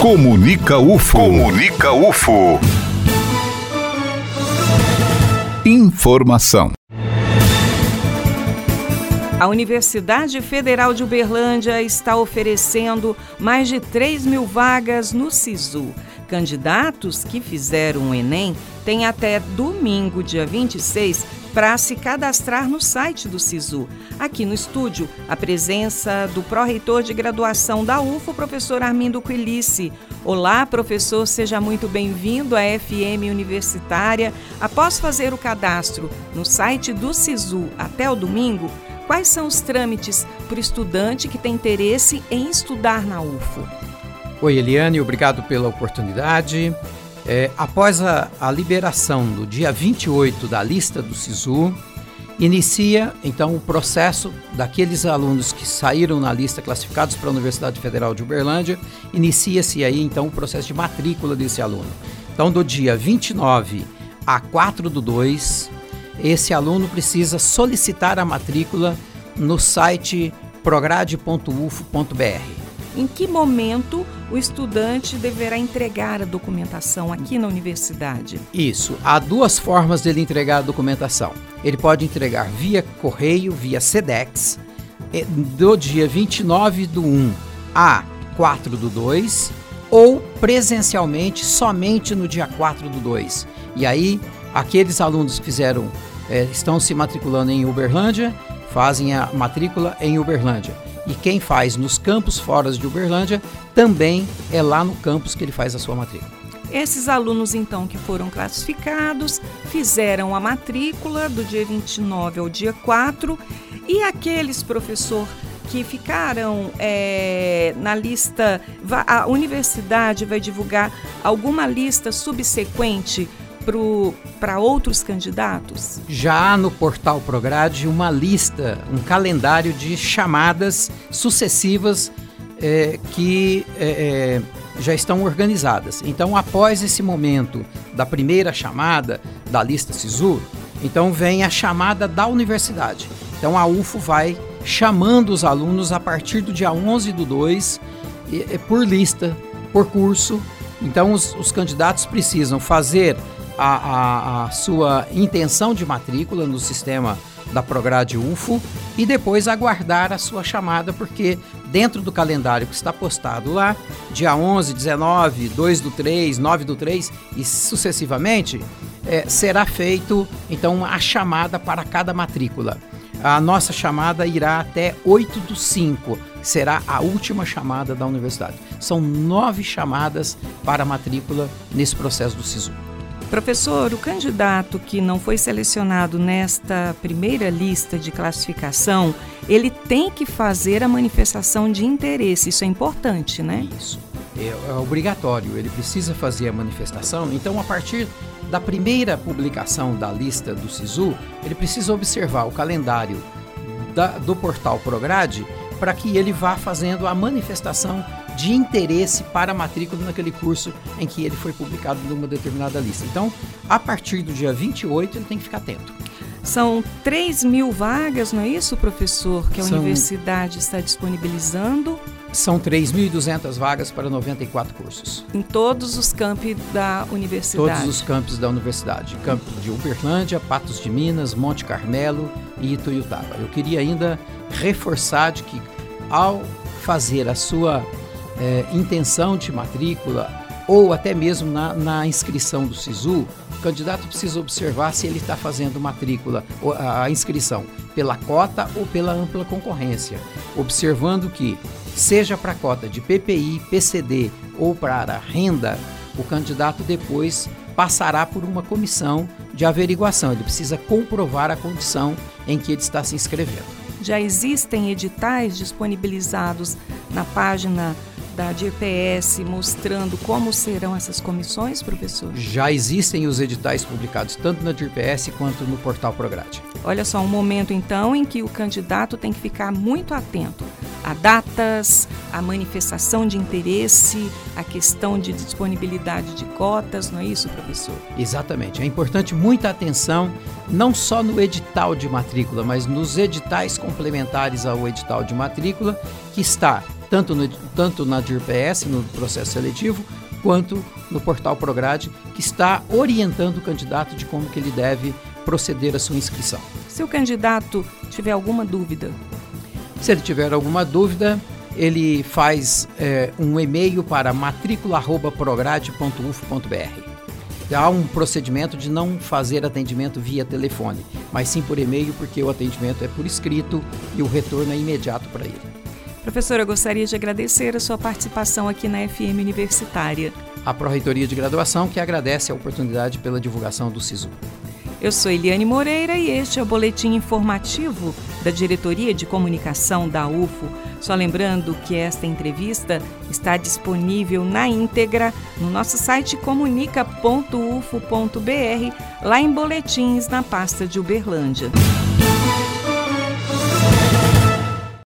Comunica UFO. Comunica UFO. Informação. A Universidade Federal de Uberlândia está oferecendo mais de 3 mil vagas no SISU. Candidatos que fizeram o Enem têm até domingo, dia 26, para se cadastrar no site do SISU. Aqui no estúdio, a presença do pró-reitor de graduação da UFO, professor Armindo Quilice. Olá, professor, seja muito bem-vindo à FM Universitária. Após fazer o cadastro no site do SISU até o domingo, quais são os trâmites para o estudante que tem interesse em estudar na UFO? Oi, Eliane, obrigado pela oportunidade. É, após a, a, liberação do dia 28 da lista do SISU, inicia então o processo daqueles alunos que saíram na lista classificados para a Universidade Federal de Uberlândia, inicia-se aí então o processo de matrícula desse aluno. Então, do dia 29 a 4 do 2, esse aluno precisa solicitar a matrícula no site prograde.ufo.br. Em que momento o estudante deverá entregar a documentação aqui na universidade? Isso. Há duas formas dele entregar a documentação. Ele pode entregar via correio, via SEDEX, do dia 29 do 1 a 4 do 2, ou presencialmente somente no dia 4 do 2. E aí, aqueles alunos que fizeram, é, estão se matriculando em Uberlândia, fazem a matrícula em Uberlândia e quem faz nos campos fora de Uberlândia também é lá no campus que ele faz a sua matrícula. Esses alunos, então, que foram classificados, fizeram a matrícula do dia 29 ao dia 4 e aqueles, professor, que ficaram é, na lista, a universidade vai divulgar alguma lista subsequente para outros candidatos? Já no portal Prograde uma lista, um calendário de chamadas sucessivas é, que é, já estão organizadas. Então, após esse momento da primeira chamada da lista SISU, então vem a chamada da universidade. Então, a UFO vai chamando os alunos a partir do dia 11 do 2, por lista, por curso. Então, os, os candidatos precisam fazer a, a, a sua intenção de matrícula no sistema da Prograde UFO e depois aguardar a sua chamada, porque dentro do calendário que está postado lá, dia 11, 19, 2 do 3, 9 do 3 e sucessivamente, é, será feito então a chamada para cada matrícula. A nossa chamada irá até 8 do 5, será a última chamada da universidade. São nove chamadas para matrícula nesse processo do SISU. Professor, o candidato que não foi selecionado nesta primeira lista de classificação, ele tem que fazer a manifestação de interesse. Isso é importante, né? Isso. É, é obrigatório, ele precisa fazer a manifestação. Então, a partir da primeira publicação da lista do SISU, ele precisa observar o calendário da, do portal Prograde para que ele vá fazendo a manifestação de interesse para a matrícula naquele curso em que ele foi publicado numa determinada lista. Então, a partir do dia 28, ele tem que ficar atento. São 3 mil vagas, não é isso, professor, que a São... universidade está disponibilizando? São 3.200 vagas para 94 cursos. Em todos os campi da universidade? Todos os campos da universidade. Campo de Uberlândia, Patos de Minas, Monte Carmelo e Ituiutaba. Eu queria ainda reforçar de que ao fazer a sua é, intenção de matrícula ou até mesmo na, na, inscrição do SISU, o candidato precisa observar se ele está fazendo matrícula, a inscrição pela cota ou pela ampla concorrência, observando que, seja para a cota de PPI, PCD ou para renda, o candidato depois passará por uma comissão de averiguação. Ele precisa comprovar a condição em que ele está se inscrevendo. Já existem editais disponibilizados na página da DIRPS mostrando como serão essas comissões, professor? Já existem os editais publicados tanto na DIRPS quanto no portal Prograde. Olha só, um momento então em que o candidato tem que ficar muito atento a datas, a manifestação de interesse, a questão de disponibilidade de cotas, não é isso, professor? Exatamente. É importante muita atenção, não só no edital de matrícula, mas nos editais complementares ao edital de matrícula, que está tanto, no, tanto na DIRPS, no processo seletivo, quanto no portal Prograde, que está orientando o candidato de como que ele deve proceder a sua inscrição. Se o candidato tiver alguma dúvida? Se ele tiver alguma dúvida, ele faz é, um e-mail para matrícula.prograde.uf.br. Há um procedimento de não fazer atendimento via telefone, mas sim por e-mail, porque o atendimento é por escrito e o retorno é imediato para ele. Professora, eu gostaria de agradecer a sua participação aqui na FM Universitária. A Pró-Reitoria de Graduação que agradece a oportunidade pela divulgação do SISU. Eu sou Eliane Moreira e este é o boletim informativo da Diretoria de Comunicação da UFO. Só lembrando que esta entrevista está disponível na íntegra no nosso site comunica.ufo.br, lá em Boletins, na pasta de Uberlândia.